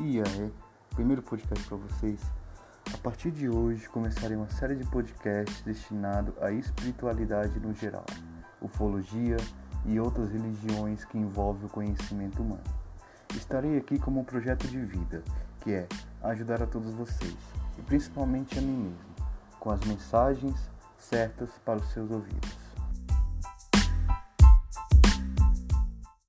E aí, primeiro podcast para vocês. A partir de hoje começarei uma série de podcasts destinado à espiritualidade no geral, ufologia e outras religiões que envolvem o conhecimento humano. Estarei aqui como um projeto de vida, que é ajudar a todos vocês e principalmente a mim mesmo, com as mensagens certas para os seus ouvidos.